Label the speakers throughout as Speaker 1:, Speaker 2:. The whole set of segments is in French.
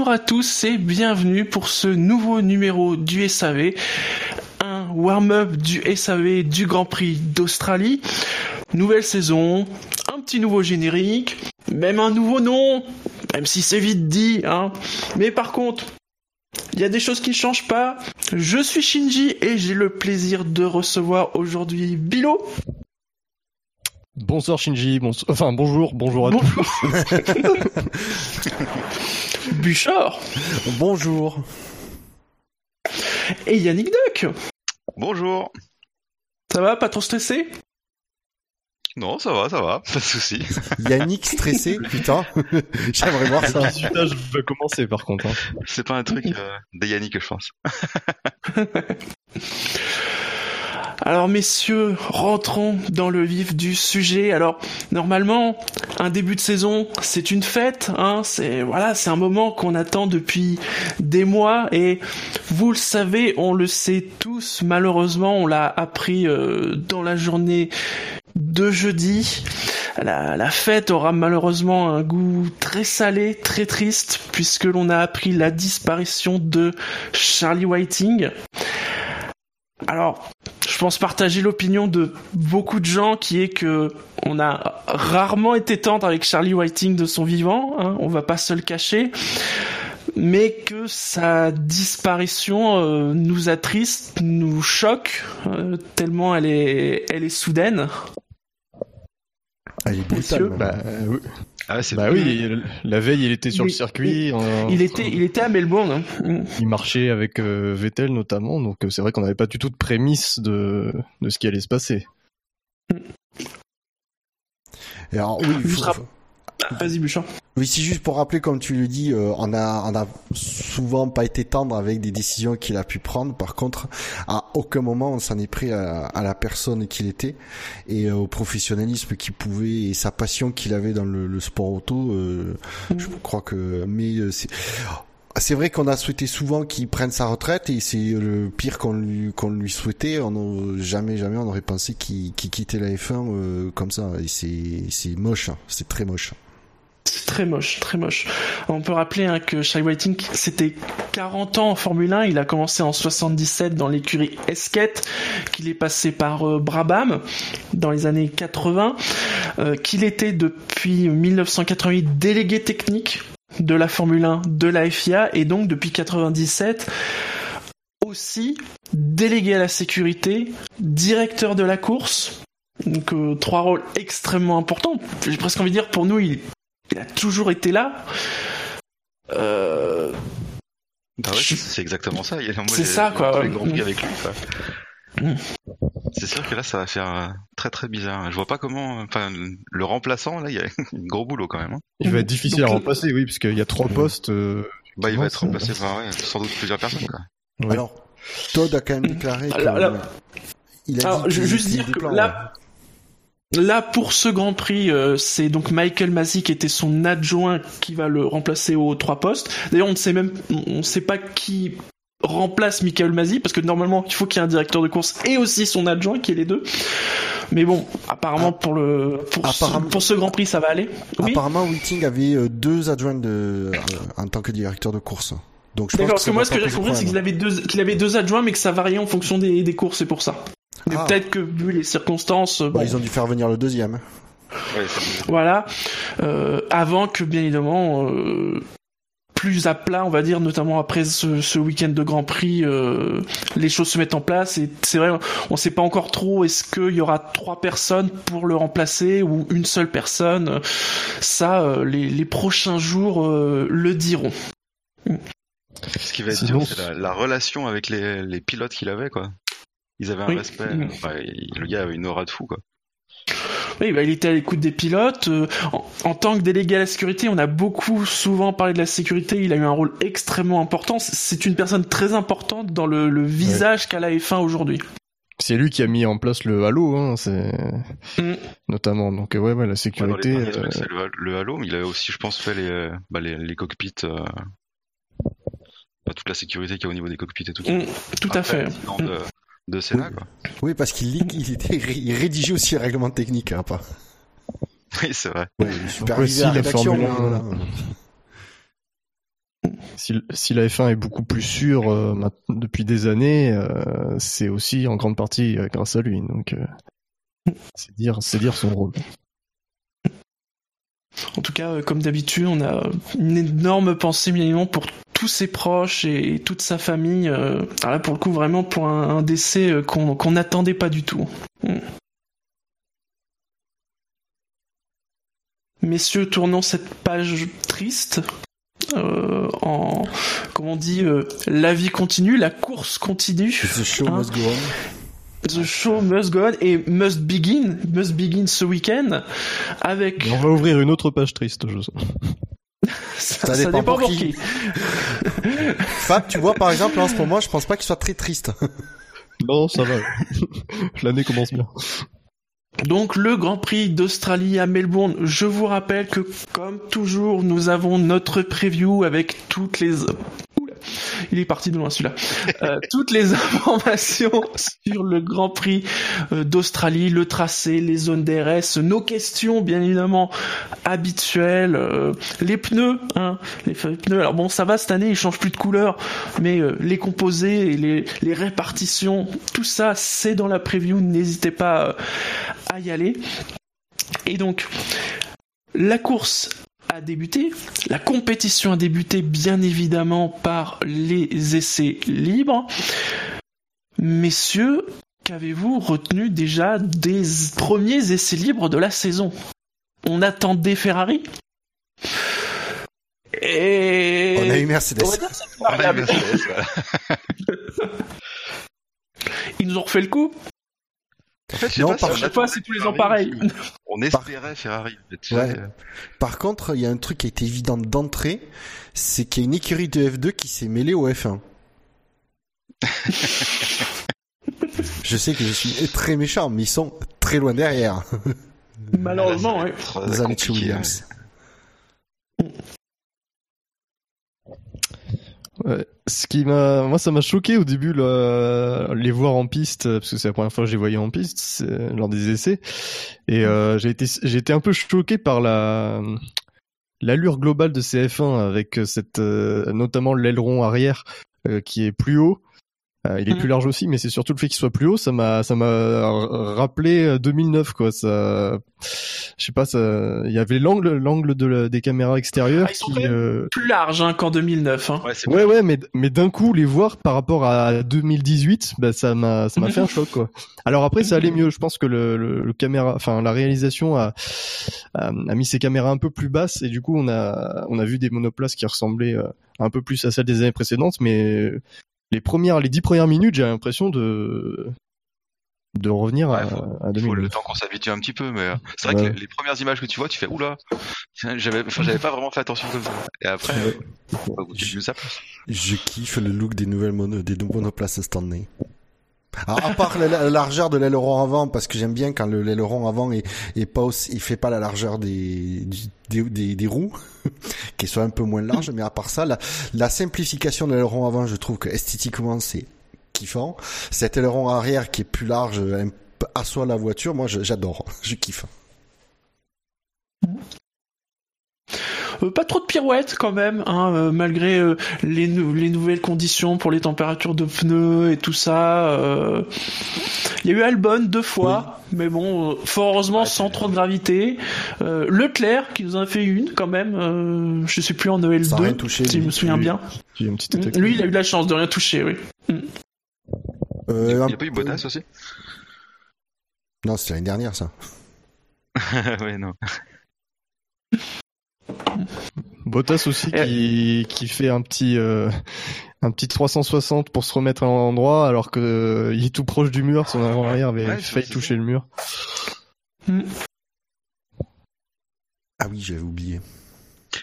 Speaker 1: Bonjour à tous et bienvenue pour ce nouveau numéro du SAV, un warm-up du SAV du Grand Prix d'Australie. Nouvelle saison, un petit nouveau générique, même un nouveau nom, même si c'est vite dit, hein. Mais par contre, il y a des choses qui ne changent pas. Je suis Shinji et j'ai le plaisir de recevoir aujourd'hui Bilo.
Speaker 2: Bonsoir Shinji, enfin bonjour, bonjour à tous.
Speaker 1: Bouchard.
Speaker 3: Bonjour.
Speaker 1: Et Yannick Duck.
Speaker 4: Bonjour.
Speaker 1: Ça va, pas trop stressé?
Speaker 4: Non, ça va, ça va, pas de souci.
Speaker 3: Yannick stressé, putain. J'aimerais voir ça.
Speaker 2: Le va commencer par contre. Hein.
Speaker 4: C'est pas un truc euh, de Yannick, je pense.
Speaker 1: Alors messieurs, rentrons dans le vif du sujet. Alors normalement, un début de saison, c'est une fête, hein. C'est voilà, c'est un moment qu'on attend depuis des mois et vous le savez, on le sait tous. Malheureusement, on l'a appris euh, dans la journée de jeudi. La, la, fête aura malheureusement un goût très salé, très triste, puisque l'on a appris la disparition de Charlie Whiting. Alors, pense partager l'opinion de beaucoup de gens qui est que on a rarement été tendre avec Charlie Whiting de son vivant, hein, on va pas se le cacher, mais que sa disparition euh, nous attriste, nous choque euh, tellement elle est, elle est soudaine.
Speaker 3: Elle est brutale.
Speaker 2: Bah, ah, bah oui, la veille il était sur le circuit.
Speaker 1: il était, il était à Melbourne. Hein.
Speaker 2: Il marchait avec euh, Vettel notamment, donc euh, c'est vrai qu'on n'avait pas du tout de prémisse de, de ce qui allait se passer.
Speaker 3: Et alors oui,
Speaker 1: Vas-y, Bouchard.
Speaker 3: Oui, c'est juste pour rappeler, comme tu le dis, euh, on a on a souvent pas été tendre avec des décisions qu'il a pu prendre. Par contre, à aucun moment on s'en est pris à, la personne qu'il était et euh, au professionnalisme qu'il pouvait et sa passion qu'il avait dans le, sport auto. Euh, Je crois que, mais c'est c'est vrai qu'on a souhaité souvent qu'il prenne sa retraite et c'est le pire qu'on lui qu'on lui souhaitait. On jamais jamais on aurait pensé qu'il quittait la F1 comme ça. Et c'est c'est moche, hein. c'est très moche.
Speaker 1: Très moche, très moche. On peut rappeler hein, que Shai Whiting, c'était 40 ans en Formule 1. Il a commencé en 77 dans l'écurie Esquette, qu'il est passé par euh, Brabham dans les années 80, euh, qu'il était depuis 1988 délégué technique de la Formule 1 de la FIA et donc depuis 97 aussi délégué à la sécurité, directeur de la course. Donc euh, trois rôles extrêmement importants. J'ai presque envie de dire pour nous, il il a toujours été là. Euh...
Speaker 4: Bah c'est exactement ça.
Speaker 1: C'est ça, quoi.
Speaker 4: avec lui. Mm. C'est sûr que là, ça va faire euh, très très bizarre. Je vois pas comment. Enfin, le remplaçant, là, il y a un gros boulot quand même. Hein.
Speaker 2: Il va être difficile à remplacer, oui, parce qu'il y a trois postes. Euh,
Speaker 4: bah, il va être remplacé par sans doute plusieurs personnes. Quoi.
Speaker 3: Alors, Todd a quand même déclaré.
Speaker 1: il a Alors, je juste dire que là, Là, pour ce Grand Prix, euh, c'est donc Michael Masi qui était son adjoint qui va le remplacer aux trois postes. D'ailleurs, on ne sait même, on ne sait pas qui remplace Michael Masi parce que normalement, il faut qu'il y ait un directeur de course et aussi son adjoint qui est les deux. Mais bon, apparemment pour le pour, ce, Grand Prix, ça va aller.
Speaker 3: apparemment, Whiting avait euh, deux adjoints de euh, en tant que directeur de course.
Speaker 1: Donc je pense parce que, moi, ce que j'ai compris, c'est qu'il avait deux qu'il avait deux adjoints, mais que ça variait en fonction des, des courses, c'est pour ça. Mais ah. peut-être que vu les circonstances,
Speaker 3: bah, ils ont dû faire venir le deuxième.
Speaker 1: voilà, euh, avant que bien évidemment euh, plus à plat, on va dire, notamment après ce, ce week-end de Grand Prix, euh, les choses se mettent en place. Et c'est vrai, on ne sait pas encore trop est-ce qu'il y aura trois personnes pour le remplacer ou une seule personne? Ça, euh, les, les, prochains jours euh, le diront.
Speaker 4: Ce qui va être dur, c'est la, la, relation avec les, les pilotes qu'il avait, quoi. Ils avaient un respect. le gars avait une aura de fou, quoi.
Speaker 1: Oui, bah, il était à l'écoute des pilotes. Euh, en, tant que délégué à la sécurité, on a beaucoup souvent parlé de la sécurité. Il a eu un rôle extrêmement important. C'est une personne très importante dans le, visage qu'a la F1 aujourd'hui.
Speaker 2: C'est lui qui a mis en place le halo, hein, c'est mm. notamment. Donc ouais, ouais, la sécurité.
Speaker 4: c'est le, halo, mais il avait aussi, je pense, fait les, bah, les, cockpits. Euh... toute la sécurité qu'il y a au niveau des cockpits et tout.
Speaker 1: Mm, tout à fait
Speaker 4: de Sénat,
Speaker 3: oui. Oui, parce qu'il il, il rédigeait aussi le règlement technique, hein, pas.
Speaker 4: Oui, c'est vrai.
Speaker 3: Ouais, il supervisait la rédaction.
Speaker 2: Si, si, la F1 est beaucoup plus sûre euh, depuis des années, euh, c'est aussi en grande partie euh, grâce à lui. Donc, c'est dire, c'est dire son rôle.
Speaker 1: En tout cas, comme d'habitude, on a une énorme pensée minimum pour tous ses proches et, toute sa famille. alors là, pour le coup, vraiment pour un, décès qu'on n'attendait pas du tout. Mm. Messieurs, tournons cette page triste euh, en, comment on dit, euh, la vie continue, la course continue.
Speaker 3: The show hein. must go on.
Speaker 1: The show must go on et must begin, must begin ce week-end avec.
Speaker 2: on va ouvrir une autre page triste, je.
Speaker 3: Ça, ça, dépend, pour qui. Fab, tu vois par exemple en ce moment, je pense pas qu'il soit très triste.
Speaker 2: non, ça va. L'année commence bien.
Speaker 1: Donc le Grand Prix d'Australie à Melbourne, je vous rappelle que comme toujours, nous avons notre preview avec toutes les il est parti de loin celui-là. Euh, toutes les informations sur le Grand Prix euh, d'Australie, le tracé, les zones DRS, nos questions bien évidemment habituelles, euh, les pneus, hein, les pneus. Alors bon, ça va cette année, ils changent plus de couleur, mais les composés et les, les répartitions, tout ça, c'est dans la preview. N'hésitez pas à y aller. Et donc, la course a débuté. La compétition a débuté bien évidemment par les essais libres. Messieurs, qu'avez-vous retenu déjà des premiers essais libres de la saison? On attendait Ferrari?
Speaker 3: Et... On a eu Mercedes.
Speaker 1: Ils nous ont refait le coup
Speaker 4: en fait, non, par
Speaker 1: fois, c'est tous les ans pareil.
Speaker 4: On espérait Ferrari.
Speaker 3: Par contre, il y a un truc qui a été évident d'entrée, c'est qu'il y a une écurie de F2 qui s'est mêlée au F1. je sais que je suis très méchant, mais ils sont très loin derrière.
Speaker 1: Malheureusement, oui.
Speaker 2: Qui m'a, moi, ça m'a choqué au début les voir en piste parce que c'est la première fois que je les voyais en piste lors des essais. Et euh, j'ai été, un peu choqué par la l'allure globale de CF1 avec cette, euh, notamment l'aileron arrière euh, qui est plus haut euh, il est plus mm. large aussi, mais c'est surtout le fait qu'il soit plus haut. Ça m'a, ça m'a rappelé 2009 euh, quoi. Ça, je sais pas, ça, il y avait l'angle, l'angle de des caméras extérieures ah,
Speaker 1: qui euh... plus large hein, qu'en 2009. Hein.
Speaker 2: Ouais, ouais, ouais, mais mais d'un coup les voir par rapport à 2018, bah ça m'a, ça m'a fait un choc quoi. Alors après ça allait mieux. Je pense que le, le, caméra, enfin la réalisation a, a, mis ses caméras un peu plus basses et du coup on a on a vu des monoplaces qui ressemblaient euh, un peu plus à celles des années précédentes, mais les premières, les dix premières minutes, j'ai l'impression de de revenir à, à Il faut
Speaker 4: le temps qu'on s'habitue un petit peu, mais euh, c'est vrai que les, premières images que tu vois, tu fais oula, j'avais, j'avais pas vraiment fait attention comme ça. Et après, euh,
Speaker 3: je, je kiffe le look des nouvelles mono, des monoplaces Stanley. À part la, largeur de l'aileron avant, parce que j'aime bien quand l'aileron avant est, est pas aussi, il fait pas la largeur des, des, des, roues, qui soit un peu moins large, mais à part ça, la, la simplification de l'aileron avant, je trouve que esthétiquement c'est kiffant. Cet aileron arrière qui est plus large, assoit la voiture, moi j'adore, je kiffe.
Speaker 1: Euh, pas trop de pirouettes quand même, hein, euh, malgré euh, les, les, nouvelles conditions pour les températures de pneus et tout ça. Il y a eu Albon deux fois, mais bon, fort heureusement sans trop de gravité. Leclerc qui nous en a fait une quand même, je sais plus en EL2, si je me souviens bien. Lui, il a eu la chance de rien toucher, oui.
Speaker 4: Mm. il n'y a, pas eu Bottas aussi?
Speaker 3: Non, c'était l'année dernière ça.
Speaker 4: oui, non.
Speaker 2: Bottas aussi qui, qui fait un petit euh, un petit 360 pour se remettre à l'endroit alors que euh, il est tout proche du mur, son avant arrière avait failli toucher le mur.
Speaker 3: Ah oui, j'avais oublié.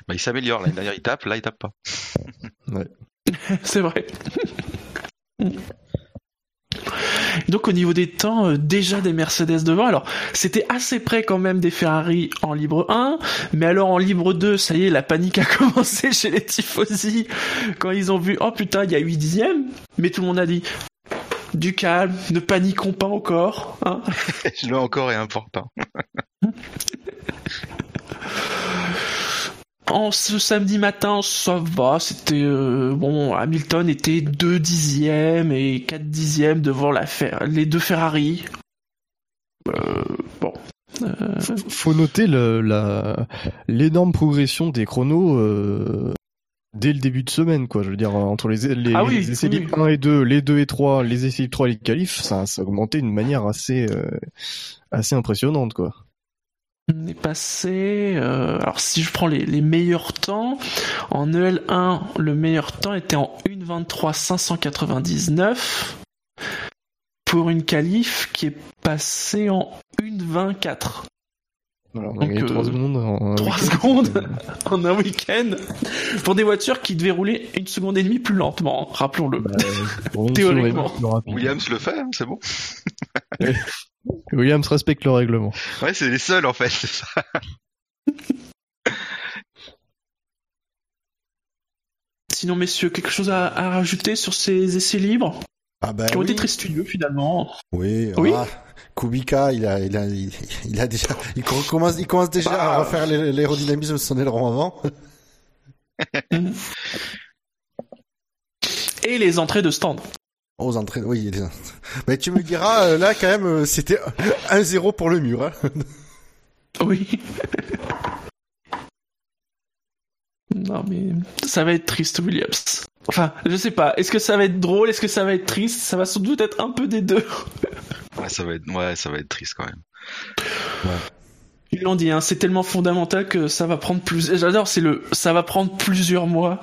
Speaker 4: Bah, il s'améliore, là, il tape, là il tape pas.
Speaker 2: ouais.
Speaker 1: C'est vrai. Donc au niveau des temps, euh, déjà des Mercedes devant. Alors c'était assez près quand même des Ferrari en libre 1, mais alors en libre 2, ça y est, la panique a commencé chez les tifosi quand ils ont vu, oh putain, il y a 8 dixièmes, mais tout le monde a dit, du calme, ne paniquons pas encore. Hein
Speaker 4: Le encore est important.
Speaker 1: en ce samedi matin, ça va, c'était euh, bon. Hamilton était 2 dixièmes et 4 dixièmes devant la les deux Ferrari. Euh, bon.
Speaker 2: Euh... Faut noter la l'énorme progression des chronos euh, dès le début de semaine, quoi. Je veux dire, entre les, les,
Speaker 1: ah oui,
Speaker 2: essais libres 1 et 2, les 2 et 3, les essais libres 3 et les qualifs, ça, ça a augmenté d'une manière assez, euh, assez impressionnante, quoi.
Speaker 1: On est passé. Euh, alors si je prends les, les, meilleurs temps, en EL1, le meilleur temps était en 1.23 599 pour une qualif qui est passée en 1.24.
Speaker 2: Alors, on a gagné 3 secondes en
Speaker 1: 3 secondes en un week-end pour des voitures qui devaient rouler une seconde et demie plus lentement, rappelons-le. Bah, Théoriquement.
Speaker 4: Williams le fait, hein, c'est bon.
Speaker 2: Williams respecte le règlement.
Speaker 4: Ouais, c'est les seuls en fait, c'est ça.
Speaker 1: Sinon, messieurs, quelque chose à, à rajouter sur ces essais libres
Speaker 3: ah ben
Speaker 1: qui ont
Speaker 3: oui.
Speaker 1: été très studieux finalement.
Speaker 3: Oui,
Speaker 1: Oui.
Speaker 3: ah, Kubica, il a, il a, il, il a déjà, il commence, il commence déjà à refaire l'é- l'aérodynamisme de son aileron avant.
Speaker 1: Et les entrées de stand.
Speaker 3: Aux entrées, oui. il est- Mais tu me diras, euh, là, quand même, euh, c'était 1-0 pour le mur. Hein.
Speaker 1: Oui. Non mais ça va être triste Williams. Enfin, je sais pas. Est-ce que ça va être drôle? Est-ce que ça va être triste? Ça va sans doute être un peu des deux.
Speaker 4: Ouais, ça va être, ouais, ça va être triste quand même.
Speaker 1: Ils l'ont dit, hein, c'est tellement fondamental que ça va prendre plus. J'adore, c'est le, ça va prendre plusieurs mois.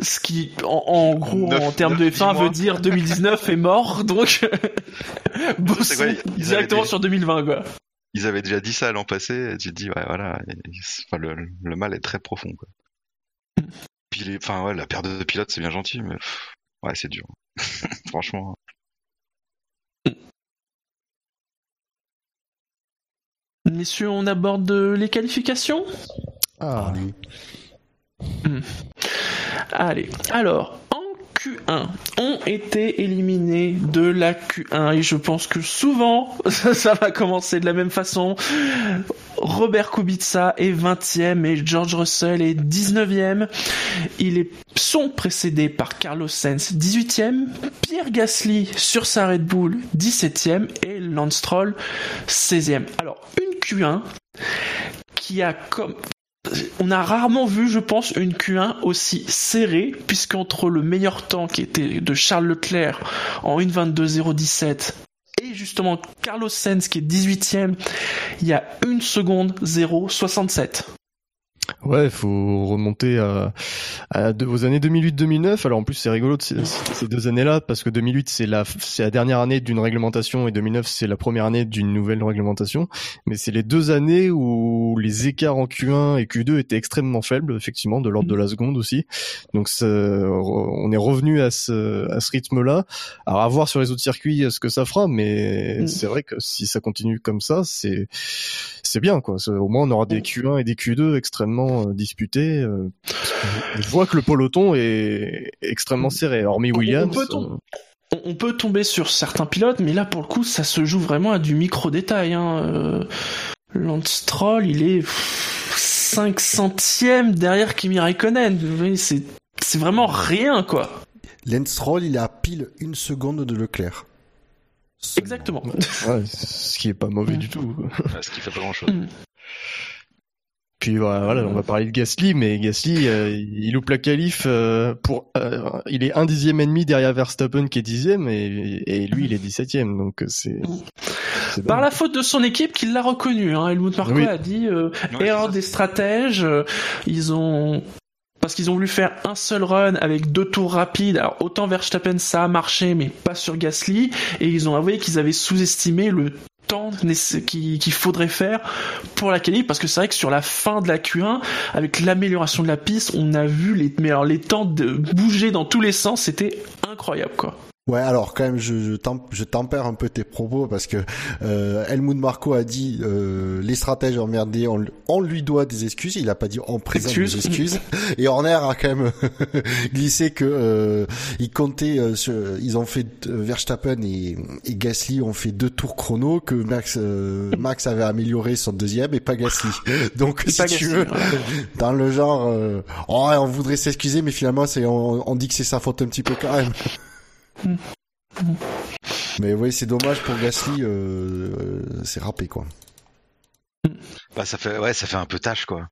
Speaker 1: Ce qui, en, en gros, en termes de
Speaker 4: neuf, dix
Speaker 1: F1,
Speaker 4: mois.
Speaker 1: veut dire 2019 est mort, donc bossons
Speaker 4: quoi, ils avaient
Speaker 1: directement sur 2020, quoi.
Speaker 4: Ils avaient déjà dit ça l'an passé, et tu te dis, ouais, voilà, et- enfin, le, le mal est très profond, quoi. Puis les, enfin, ouais, la paire de pilotes, c'est bien gentil, mais pff, ouais, c'est dur. Franchement.
Speaker 1: Messieurs, on aborde les qualifications?
Speaker 2: Ah,
Speaker 1: Allez, alors, en Q1, ont été éliminés de la Q1 et je pense que souvent, ça va commencer de la même façon. Robert Kubica est 20e et George Russell est 19e. Ils sont précédés par Carlos Sainz 18e, Pierre Gasly sur sa Red Bull 17e et Lance Stroll 16e. Alors, une Q1 qui a comme on a rarement vu, je pense, une Q1 aussi serrée, puisqu'entre le meilleur temps qui était de Charles Leclerc en 1.22.017 et justement Carlos Sainz qui est 18ème, il y a une seconde 0.67.
Speaker 2: Ouais, faut remonter à, à de- aux années 2008-2009. Alors en plus, c'est rigolo de ces, ces deux années-là parce que 2008 c'est la c'est la dernière année d'une réglementation et 2009 c'est la première année d'une nouvelle réglementation. Mais c'est les deux années où les écarts en Q1 et Q2 étaient extrêmement faibles, effectivement, de l'ordre de la seconde aussi. Donc ça- on est revenu à ce à ce rythme-là. Alors à voir sur les autres circuits ce que ça fera, mais
Speaker 1: Mm.
Speaker 2: c'est vrai que si ça continue comme ça, c'est c'est bien quoi. Au moins on aura des Q1 et des Q2 extrêmement euh, disputés. euh, je vois que le peloton est extrêmement serré. Hormis
Speaker 1: on
Speaker 2: Williams.
Speaker 1: peut
Speaker 2: euh,
Speaker 1: On, on peut tomber sur certains pilotes, mais là pour le coup ça se joue vraiment à du micro-détail. Hein. Euh, Lance Stroll, il est 5 centièmes derrière Kimi Raikkonen. C'est c'est vraiment rien quoi.
Speaker 3: Lance Stroll, il est à pile une seconde de Leclerc.
Speaker 1: Exactement.
Speaker 2: ouais, ce qui est pas mauvais du tout.
Speaker 4: Ouais, ce qui fait pas grand chose.
Speaker 2: Puis voilà, voilà, on va parler de Gasly, mais Gasly, euh, il loupe la qualif euh, pour, euh, il est un dixième et demi derrière Verstappen qui est dixième et, et lui il est dix-septième, donc c'est. c'est
Speaker 1: Par la faute de son équipe qui l'a reconnu. Hein. Helmut Marko
Speaker 2: Oui.
Speaker 1: a dit euh,
Speaker 4: Ouais,
Speaker 1: erreur des stratèges. euh, ils ont parce qu'ils ont voulu faire un seul run avec deux tours rapides. Alors autant Verstappen ça a marché, mais pas sur Gasly. Et ils ont avoué qu'ils avaient sous-estimé le temps qu'il faudrait faire pour la qualif parce que c'est vrai que sur la fin de la Q1 avec l'amélioration de la piste on a vu les mais alors les temps de bouger dans tous les sens c'était incroyable quoi
Speaker 3: Ouais, alors quand même, je, je, je tempère un peu tes propos parce que euh, Helmut Marco a dit euh, les stratèges emmerdés, on, on, lui doit des excuses. Il a pas dit on présente des excuses. Et Horner a quand même glissé que euh, ils comptaient, euh, sur, ils ont fait euh, Verstappen et, et, Gasly ont fait deux tours chrono que Max euh, Max avait amélioré son deuxième et pas Gasly. Donc si tu veux, dans le genre, oh, on voudrait s'excuser, mais finalement c'est on, on dit que c'est sa faute un petit peu quand même. Mais oui, c'est dommage pour Gasly, euh, euh, c'est râpé quoi.
Speaker 4: Bah ça fait ouais, ça fait un peu tâche quoi.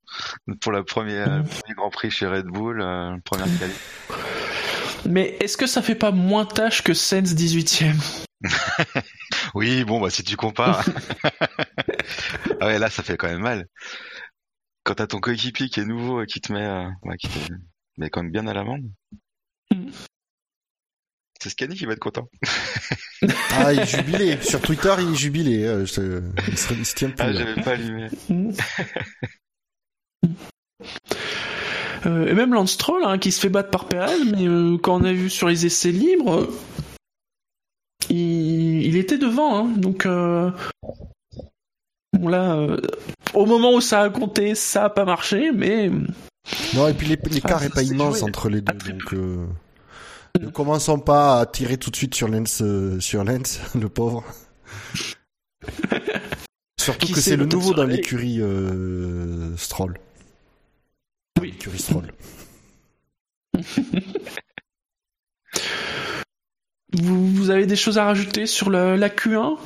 Speaker 4: Pour la première, le premier Grand Prix chez Red Bull, euh, première qualif.
Speaker 1: Mais est-ce que ça fait pas moins tâche que Sens 18ème
Speaker 4: Oui, bon bah si tu compares. ah ouais, là ça fait quand même mal. Quand t'as ton coéquipier qui est nouveau et qui te met, euh, ouais, qui te met quand même bien à l'amende. Mm. C'est Scani qui va être content.
Speaker 3: ah, il est jubilé. Sur Twitter, il est jubilé. Euh, je, il, se, il se tient plus.
Speaker 4: Ah, j'avais pas allumé.
Speaker 1: euh, et même Lance Troll, hein, qui se fait battre par Perez, mais euh, quand on a vu sur les essais libres, il, il était devant. Hein, donc, euh, bon là, euh, au moment où ça a compté, ça a pas marché, mais.
Speaker 3: Non, et puis l'écart ah, est pas immense joué. entre les deux. Donc, euh... Ne commençons pas à tirer tout de suite sur Lens, euh, sur Lens, le pauvre. Surtout que c'est le nouveau dans l'écurie euh, Stroll.
Speaker 1: Oui.
Speaker 3: L'écurie Stroll.
Speaker 1: vous, vous, avez des choses à rajouter sur la, la Q1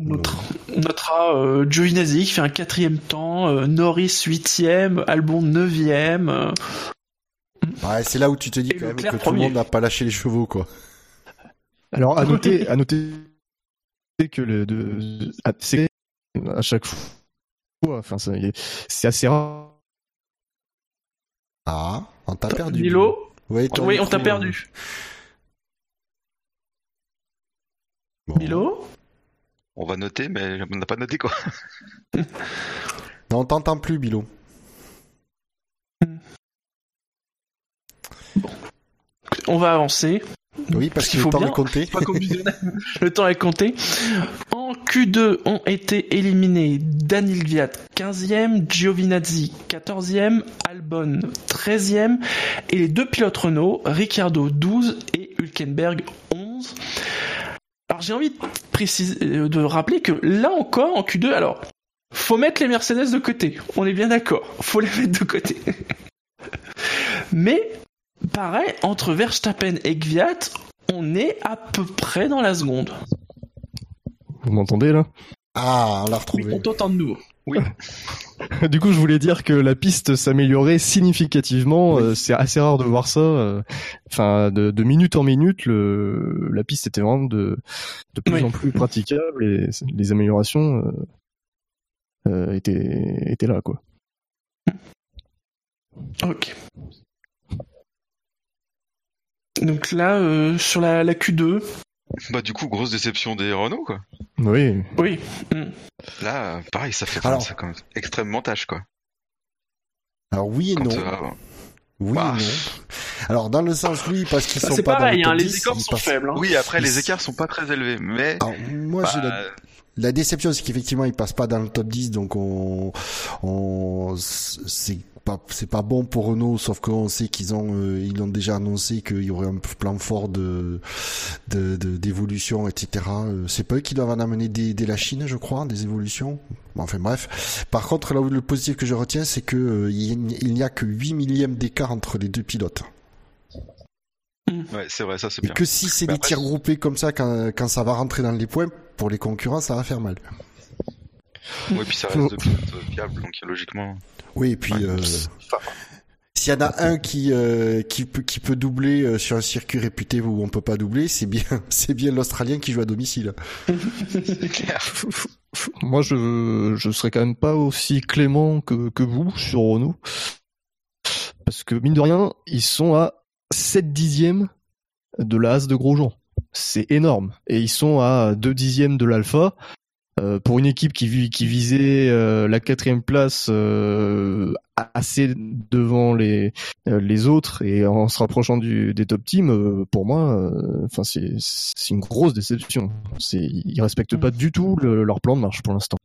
Speaker 1: notre, notre euh, Giovinazzi qui fait un quatrième temps, euh, Norris huitième, Albon neuvième.
Speaker 3: Ouais, c'est là où tu te dis quand même que tout le monde n'a pas lâché les chevaux, quoi.
Speaker 2: Alors, à noter, à noter que le, de, à, à chaque fois, enfin, c'est assez rare.
Speaker 3: Ah, on t'a perdu.
Speaker 1: Milo Oui, oui on t'a perdu. Bon. Milo
Speaker 4: On va noter, mais on n'a pas noté quoi.
Speaker 3: non, on t'entend plus, Bilo.
Speaker 1: On va avancer.
Speaker 3: Oui, parce qu'il faut le temps bien. est compté.
Speaker 1: le temps est compté. En Q2 ont été éliminés Daniel Viat 15e, Giovinazzi 14e, Albon 13e et les deux pilotes Renault, Ricciardo 12 et Hülkenberg 11. Alors j'ai envie de préciser, de rappeler que là encore en Q2, alors faut mettre les Mercedes de côté. On est bien d'accord. Faut les mettre de côté. Mais pareil, entre Verstappen et Gviat, on est à peu près dans la seconde.
Speaker 2: Vous m'entendez là?
Speaker 3: Ah, on l'a retrouvé.
Speaker 1: Oui, on t'entend de nouveau. Oui.
Speaker 2: du coup, je voulais dire que la piste s'améliorait significativement. Oui. Euh, c'est assez rare de voir ça. Euh, enfin, de, de, minute en minute, le, la piste était vraiment de, de plus oui. en plus praticable et les améliorations euh, étaient, étaient là, quoi.
Speaker 1: Ok. Donc là, euh, sur la, la, Q2.
Speaker 4: Bah du coup, grosse déception des Renault, quoi.
Speaker 2: Oui.
Speaker 1: Oui.
Speaker 4: Mm. Là, pareil, ça fait alors, ça quand même extrêmement tâche, quoi.
Speaker 3: Alors oui et
Speaker 4: quand,
Speaker 3: non.
Speaker 4: Euh...
Speaker 3: Oui bah. et non. Alors dans le sens oui parce qu'ils
Speaker 1: bah,
Speaker 3: sont pas
Speaker 1: pareil,
Speaker 3: dans le
Speaker 1: hein,
Speaker 3: top
Speaker 1: les
Speaker 3: 10,
Speaker 1: écarts sont
Speaker 3: passent...
Speaker 1: faibles. Hein.
Speaker 4: Oui, après les écarts sont pas très élevés, mais
Speaker 3: alors, moi
Speaker 4: bah...
Speaker 3: j'ai la... la... déception c'est qu'effectivement ils passent pas dans le top 10 donc on on c'est pas c'est pas bon pour Renault sauf qu'on sait qu'ils ont euh, ils ont déjà annoncé qu'il y aurait un plan fort de d'évolution de, etc euh, c'est pas eux qui doivent en amener dès, dès la Chine je crois des évolutions. Enfin bref. Par contre là où le positif que je retiens c'est que euh, il n'y a que 8 millièmes d'écart entre les deux pilotes.
Speaker 4: Ouais, c'est vrai, ça c'est
Speaker 3: Et
Speaker 4: bien.
Speaker 3: que si c'est des tirs groupés comme ça, quand, quand ça va rentrer dans les points, pour les concurrents, ça va faire mal.
Speaker 4: Oui, puis ça reste de pilotes fiables, donc logiquement.
Speaker 3: Oui, et puis
Speaker 4: Ouais.
Speaker 3: euh, s'il y en a un qui euh, qui peut qui peut doubler euh, sur un circuit réputé où on peut pas doubler, c'est bien c'est bien l'Australien qui joue à domicile.
Speaker 4: C'est clair.
Speaker 2: Moi, je je serais quand même pas aussi clément que que vous sur Renault, parce que mine de rien, ils sont à 7 dixièmes de la As de Grosjean. C'est énorme. Et ils sont à 2 dixièmes de l'Alpha. euh, pour une équipe qui, qui visait euh, la quatrième place euh, assez devant les les autres et en se rapprochant du, des top teams, pour moi, enfin c'est c'est une grosse déception. C'est ils respectent pas du tout leur plan de marche pour l'instant.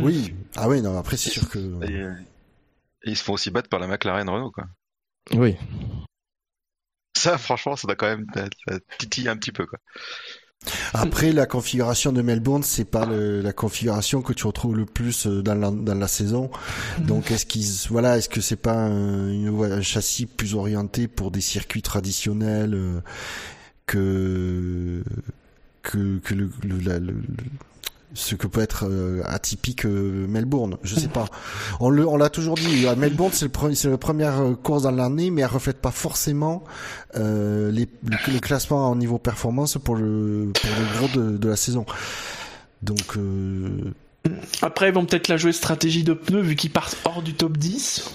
Speaker 3: Oui, ah oui, non, après c'est sûr que.
Speaker 4: Et, ils se font aussi battre par la McLaren Renault, quoi.
Speaker 2: Oui.
Speaker 4: Ça, franchement, ça doit quand même titiller un petit peu, quoi.
Speaker 3: Après, la configuration de Melbourne, c'est pas la configuration que tu retrouves le plus euh, dans la, dans la saison. Mm. Donc, est-ce qu'ils, voilà, est-ce que c'est pas un, châssis plus orienté pour des circuits traditionnels euh, que que, que le, le, ce que peut être euh, atypique euh, Melbourne. Je sais pas. On le, on l'a toujours dit. À Melbourne, c'est le premier, c'est la première euh, course dans l'année, mais elle reflète pas forcément euh, les, le, classement en niveau performance pour le, pour le gros de, de la saison. Donc.
Speaker 1: Après, ils vont peut-être la jouer stratégie de pneus vu qu'ils partent hors du top 10.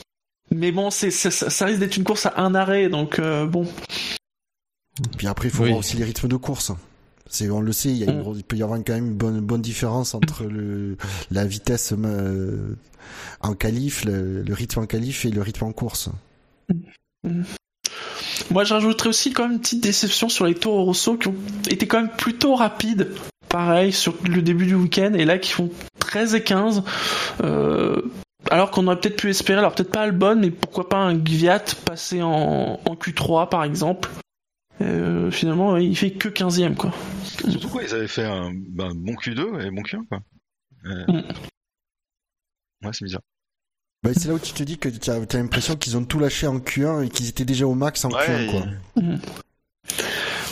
Speaker 1: Mais bon, c'est, ça, ça risque d'être une course à un arrêt, donc bon.
Speaker 3: Puis après, il faut voir aussi les rythmes de course. C'est, on le sait, il, y a une, mm. il peut y avoir quand même une bonne, bonne différence entre le, la vitesse euh, en qualif, le, rythme en qualif et le rythme en course.
Speaker 1: Mm. Moi, je rajouterais aussi quand même une petite déception sur les Tours Rosso qui ont été quand même plutôt rapides. Pareil, sur le début du week-end, et là qui font 13 et 15. Euh, alors qu'on aurait peut-être pu espérer, alors peut-être pas Albon, mais pourquoi pas un Gviat passé en, en Q3 par exemple. Euh, finalement, il fait que 15ème, quoi.
Speaker 4: Surtout quoi, ils avaient fait un, ben, bon Q2 et bon Q1, quoi. Euh... Mm. Ouais, c'est bizarre.
Speaker 3: Bah, c'est là où tu te dis que tu as, l'impression qu'ils ont tout lâché en Q1 et qu'ils étaient déjà au max en Q1, quoi. Mm.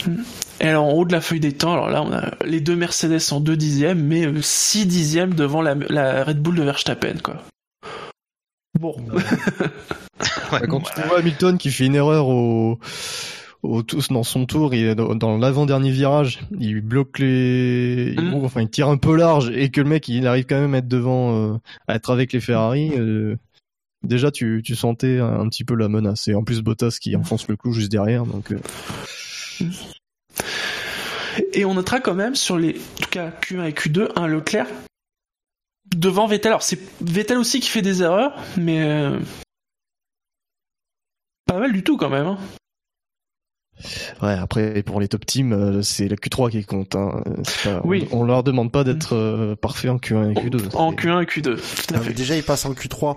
Speaker 1: Mm. Et alors en haut de la feuille des temps, alors là on a les deux Mercedes en 2 dixièmes, mais 6 euh, dixièmes devant la, la, Red Bull de Verstappen quoi. Bon.
Speaker 2: ouais, quand tu vois Hamilton qui fait une erreur au dans son tour, il, dans l'avant-dernier virage, il bloque les, il, mm. enfin il tire un peu large et que le mec il arrive quand même à être devant, euh, à être avec les Ferrari. Euh, déjà tu, tu sentais un, petit peu la menace et en plus Bottas qui enfonce le clou juste derrière donc. Euh.
Speaker 1: Et on notera quand même sur les, en tout cas Q1 et Q2, un Leclerc devant Vettel. Alors c'est Vettel aussi qui fait des erreurs, mais pas mal du tout quand même. Hein.
Speaker 2: Ouais, après pour les top teams, euh, c'est la Q3 qui compte. Hein. oui. On, leur demande pas d'être euh, parfait en Q1 et Q2.
Speaker 1: En Q1 et Q2.
Speaker 3: Ah, déjà, ils passent en Q3.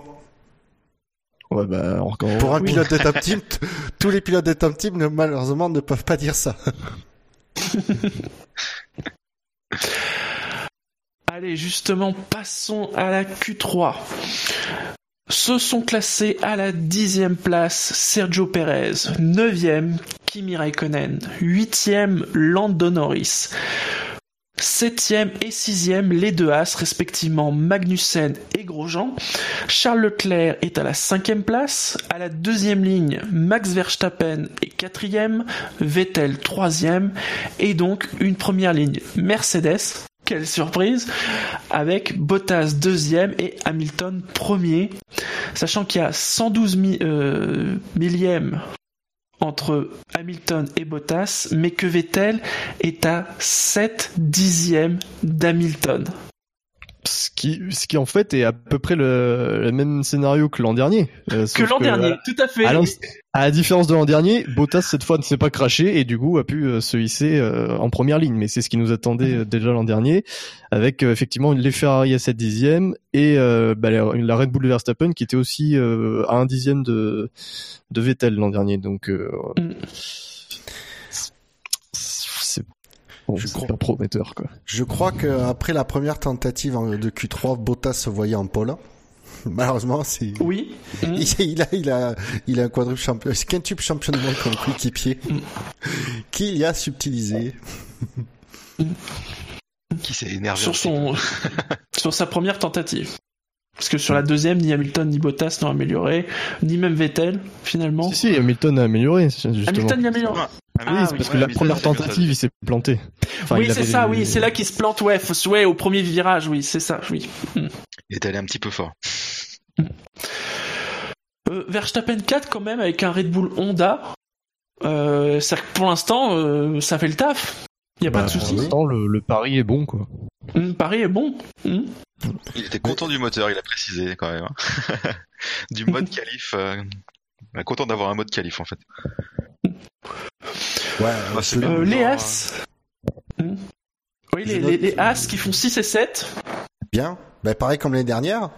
Speaker 2: Ouais, bah encore.
Speaker 3: Pour un pilote de top team, tous les pilotes de top team malheureusement ne peuvent pas dire ça.
Speaker 1: Allez, justement, passons à la Q3. Se sont classés à la dixième place Sergio Perez, neuvième Kimi Raikkonen, huitième Lando Norris, septième et sixième les deux As respectivement Magnussen et Grosjean. Charles Leclerc est à la cinquième place, à la deuxième ligne Max Verstappen est quatrième, Vettel troisième. Et donc une première ligne Mercedes quelle surprise, avec Bottas deuxième et Hamilton premier, sachant qu'il y a 112 euh, millièmes entre Hamilton et Bottas, mais que Vettel est à 7 dixièmes d'Hamilton
Speaker 2: qui, ce qui en fait est à peu près le, le même scénario que l'an dernier.
Speaker 1: Euh, que l'an dernier, tout à fait.
Speaker 2: À, la différence de l'an dernier, Bottas cette fois ne s'est pas craché et du coup a pu euh, se hisser euh, en première ligne. Mais c'est ce qui nous attendait déjà l'an dernier, avec effectivement les Ferrari à 7 dixièmes et bah, la, Red Bull Verstappen qui était aussi à un dixième de, de Vettel l'an dernier. Donc mm je crois, pas prometteur quoi.
Speaker 3: Je crois que après la première tentative de Q3, Bottas se voyait en pole. Malheureusement, c'est.
Speaker 1: Oui.
Speaker 3: Il, a, il a, il a un quadruple champion, c'est quintuple champion du monde comme coéquipier, qu'il a subtilisé.
Speaker 4: Qui s'est énervé
Speaker 1: sur son, sur sa première tentative. Parce que sur la deuxième, ni Hamilton ni Bottas n'ont amélioré, ni même Vettel, finalement.
Speaker 2: Si, si, Hamilton a amélioré, justement.
Speaker 1: Hamilton a amélioré.
Speaker 2: Ah, oui, c'est parce que la première tentative, il s'est planté.
Speaker 1: oui, c'est ça, oui, c'est là qu'il se plante, ouais, ouais, au premier virage, oui, c'est ça, oui.
Speaker 4: Il est allé un petit peu fort.
Speaker 1: Euh, Verstappen 4 quand même avec un Red Bull Honda. Euh, pour l'instant, euh, ça fait le taf. Il y a pas
Speaker 2: Bah,
Speaker 1: de
Speaker 2: pour
Speaker 1: souci.
Speaker 2: l'instant, le, le pari est bon, quoi.
Speaker 1: Hum, Paris est bon. Hum.
Speaker 4: Il était content du moteur, il a précisé quand même. hein. du mode qualif. euh, Content d'avoir un mode qualif en fait.
Speaker 3: Ouais,
Speaker 4: Bah.
Speaker 1: Euh, les As. Oui, les, les As qui font 6 et 7.
Speaker 3: bien. Bah, pareil comme l'année dernière.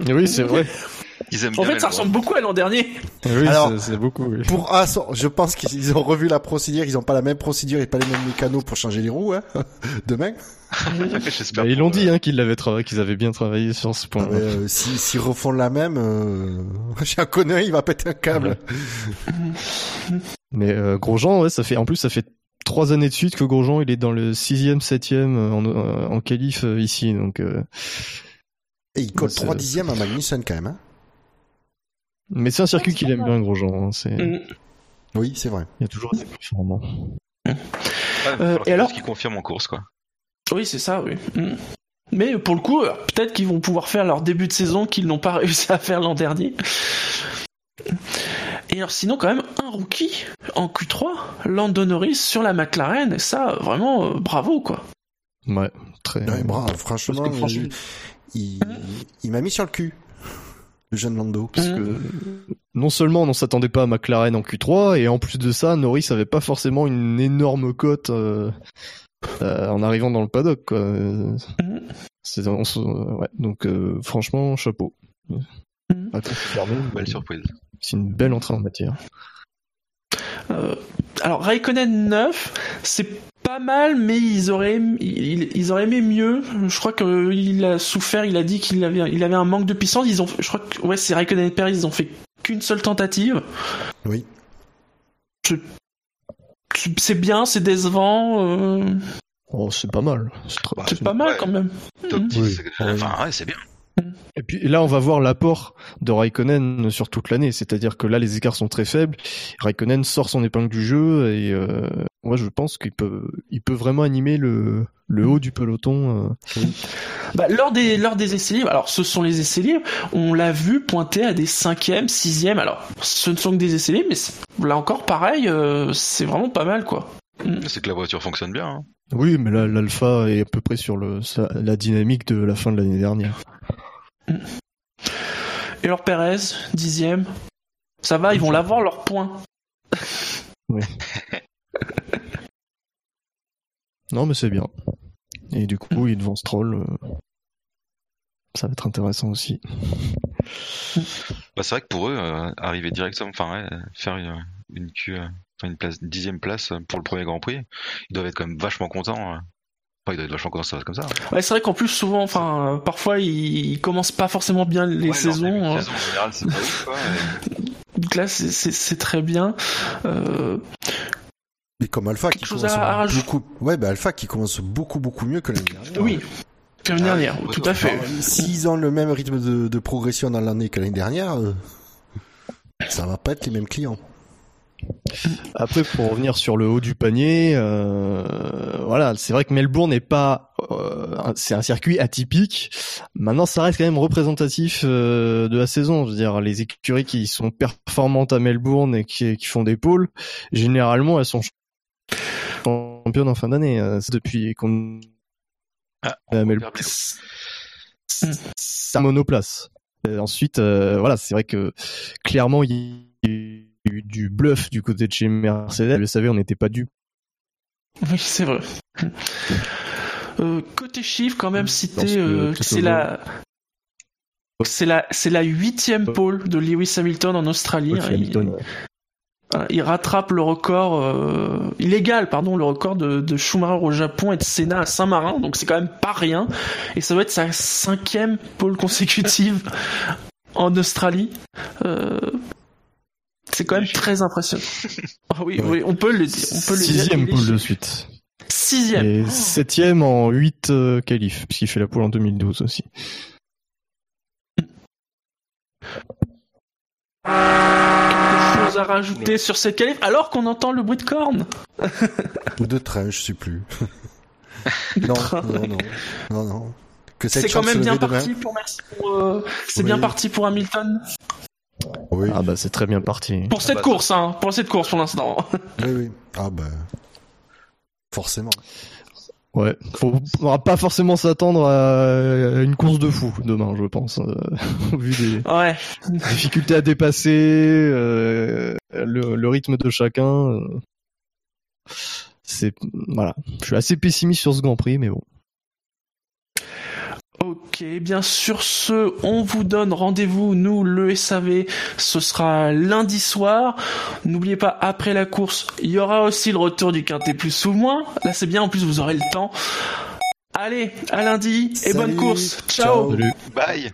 Speaker 2: Oui, c'est vrai.
Speaker 4: Ils aiment
Speaker 1: En
Speaker 4: bien
Speaker 1: fait, ça ressemble beaucoup à l'an dernier.
Speaker 2: Oui,
Speaker 3: Alors-
Speaker 2: c'est- beaucoup. Oui.
Speaker 3: Pour As, je pense qu'ils ont revu la procédure. Ils ont pas la même procédure et pas les mêmes mécanos pour changer les roues, hein. Demain.
Speaker 4: J'espère
Speaker 2: Bah, ils l'ont dit
Speaker 4: euh,
Speaker 2: hein, qu'ils l'avaient travaillé, qu'ils avaient bien travaillé sur ce point.
Speaker 3: Euh, si, s'ils refont la même, euh... j'ai un connard, il va péter un câble.
Speaker 2: Mais euh, Grosjean, ouais, ça fait en plus ça fait trois années de suite que Grosjean il est dans le sixième, septième en, en qualif ici, donc. euh,
Speaker 3: Et il colle
Speaker 2: Ouais, c'est-
Speaker 3: 3 dixièmes à Magnussen quand même, hein.
Speaker 2: Mais c'est un circuit qu'il aime bien Grosjean. hein, C'est
Speaker 1: Hum.
Speaker 3: Oui, c'est vrai.
Speaker 2: il y a toujours des performants.
Speaker 4: ouais,
Speaker 1: Euh, et alors
Speaker 4: ce qui confirme en course quoi.
Speaker 1: Oui, c'est ça, oui. Hum. Mais pour le coup, euh, peut-être qu'ils vont pouvoir faire leur début de saison qu'ils n'ont pas réussi à faire l'an dernier. Et alors sinon, quand même, un rookie en Q3, Lando Norris sur la McLaren, et ça, vraiment, euh, bravo, quoi.
Speaker 2: Ouais, très.
Speaker 3: Ouais, bravo, franchement,
Speaker 2: Parce que franchement-
Speaker 3: il, il, il m'a mis sur le cul. Le jeune Lando.
Speaker 2: Parce
Speaker 1: Hum.
Speaker 2: que non seulement on ne s'attendait pas à McLaren en Q3, et en plus de ça, Norris avait pas forcément une énorme cote euh, euh, en arrivant dans le paddock. Quoi. Euh, c'est- on se- ouais, donc euh, franchement, chapeau. Mais
Speaker 4: Belle surprise.
Speaker 2: C'est une belle entrée en matière.
Speaker 1: Euh, alors, Raikkonen 9, c'est pas mal, mais ils auraient, ils, ils auraient aimé mieux. Je crois qu'il a souffert, il a dit qu'il avait, il avait un manque de puissance. Ils ont, je crois que, ouais, c'est Raikkonen et Perez, ils ont fait qu'une seule tentative.
Speaker 3: Oui.
Speaker 1: C'est bien, c'est décevant, euh,
Speaker 2: Oh, c'est pas mal. C'est
Speaker 1: pas mal
Speaker 4: Ouais.
Speaker 1: quand même.
Speaker 4: Top
Speaker 1: Mhm.
Speaker 4: 10,
Speaker 2: Oui.
Speaker 4: c'est- enfin ouais, c'est bien.
Speaker 2: Et puis là, on va voir l'apport de Raikkonen sur toute l'année. C'est-à-dire que là, les écarts sont très faibles. Raikkonen sort son épingle du jeu et euh, moi, je pense qu'il peut, il peut vraiment animer le, le haut du peloton. euh.
Speaker 1: Bah, lors des lors des essais libres, alors ce sont les essais libres, on l'a vu pointer à des cinquièmes, sixièmes. Alors ce ne sont que des essais libres, mais là encore pareil, euh, c'est vraiment pas mal quoi.
Speaker 4: C'est que la voiture fonctionne bien. hein.
Speaker 2: Oui, mais là, l'Alpha est à peu près sur le, sa- la dynamique de la fin de l'année dernière.
Speaker 1: Et alors Perez, dixième, ça va, ils vont l'avoir leur point.
Speaker 2: Non, mais c'est bien. Et du coup, il est devant Stroll. euh, Ça va être intéressant aussi.
Speaker 4: Bah, c'est vrai que pour eux, euh, arriver directement, enfin ouais, faire une, une Q, euh, une place, dixième place pour le premier Grand Prix, ils doivent être quand même vachement contents. euh. Enfin, ils doivent être vachement contents, ça va être comme ça. hein.
Speaker 1: Ouais, c'est vrai qu'en plus souvent, enfin, euh, parfois ils, ils commencent pas forcément bien les
Speaker 4: Ouais,
Speaker 1: saisons.
Speaker 4: début de
Speaker 1: hein.
Speaker 4: saison, en général, c'est pas ouf, quoi.
Speaker 1: Donc là, c'est- très bien. Euh,
Speaker 3: Et comme Alpha qui
Speaker 1: Quelque chose
Speaker 3: commence
Speaker 1: à-
Speaker 3: beaucoup, ouais, bah Alpha qui commence beaucoup beaucoup mieux que l'année dernière.
Speaker 1: oui, que l'année
Speaker 4: Ah,
Speaker 1: dernière, tout à fait.
Speaker 3: S'ils ont le même rythme de, de progression dans l'année que l'année dernière, euh, ça va pas être les mêmes clients.
Speaker 2: Après, pour revenir sur le haut du panier, euh, voilà, c'est vrai que Melbourne n'est pas, euh, c'est un circuit atypique. Maintenant, ça reste quand même représentatif euh, de la saison. Je veux dire, les écuries qui sont performantes à Melbourne et qui, qui font des pôles, généralement, elles sont championnes en fin d'année. Euh, depuis qu'on
Speaker 4: Ah,
Speaker 2: à Melbourne. un monoplace. Et ensuite, euh, voilà, c'est vrai que clairement, il eu du bluff du côté de chez Mercedes. Vous le savez, on n'était pas dupes.
Speaker 1: Oui, c'est vrai. Euh, côté chiffres, quand même,
Speaker 2: que
Speaker 1: euh, c'est la c'est la c'est la huitième pole de Lewis Hamilton en Australie. Hein.
Speaker 2: Hamilton.
Speaker 1: Il, il rattrape le record euh, illégal, pardon, le record de, de Schumacher au Japon et de Senna à Saint-Marin. Donc c'est quand même pas rien. Et ça doit être sa cinquième pole consécutive en Australie. C'est quand même très impressionnant. Ah oui,
Speaker 3: Ouais.
Speaker 1: oui, on peut le dire. On peut le.
Speaker 2: Sixième pole de suite.
Speaker 1: Sixième.
Speaker 2: Et septième en 8 euh, qualifs, puisqu'il fait la pole en 2012 aussi.
Speaker 1: Quelque chose à rajouter sur cette qualif alors qu'on entend le bruit de corne
Speaker 3: Ou de train, je sais plus. non, non, non, non, non. Que
Speaker 1: C'est quand même bien
Speaker 3: demain.
Speaker 1: parti pour merci pour euh, c'est
Speaker 3: Oui.
Speaker 1: bien parti pour Hamilton
Speaker 3: Oui,
Speaker 2: Ah bah c'est très bien parti.
Speaker 1: pour cette
Speaker 4: bah,
Speaker 1: course hein pour cette course pour l'instant
Speaker 3: oui, oui. Ah bah. Forcément.
Speaker 2: Ouais, faut, on va pas forcément s'attendre à une course de fou demain, je pense, euh, au vu des
Speaker 1: Ouais.
Speaker 2: difficultés à dépasser, euh, le, le rythme de chacun. euh, c'est voilà, je suis assez pessimiste sur ce Grand Prix, mais bon.
Speaker 1: Ok, bien sur ce, on vous donne rendez-vous, nous, le SAV, ce sera lundi soir. N'oubliez pas, après la course, il y aura aussi le retour du Quintet plus ou moins. Là, c'est bien, en plus, vous aurez le temps. Allez, à lundi, et bonne course. Ciao.
Speaker 4: Bye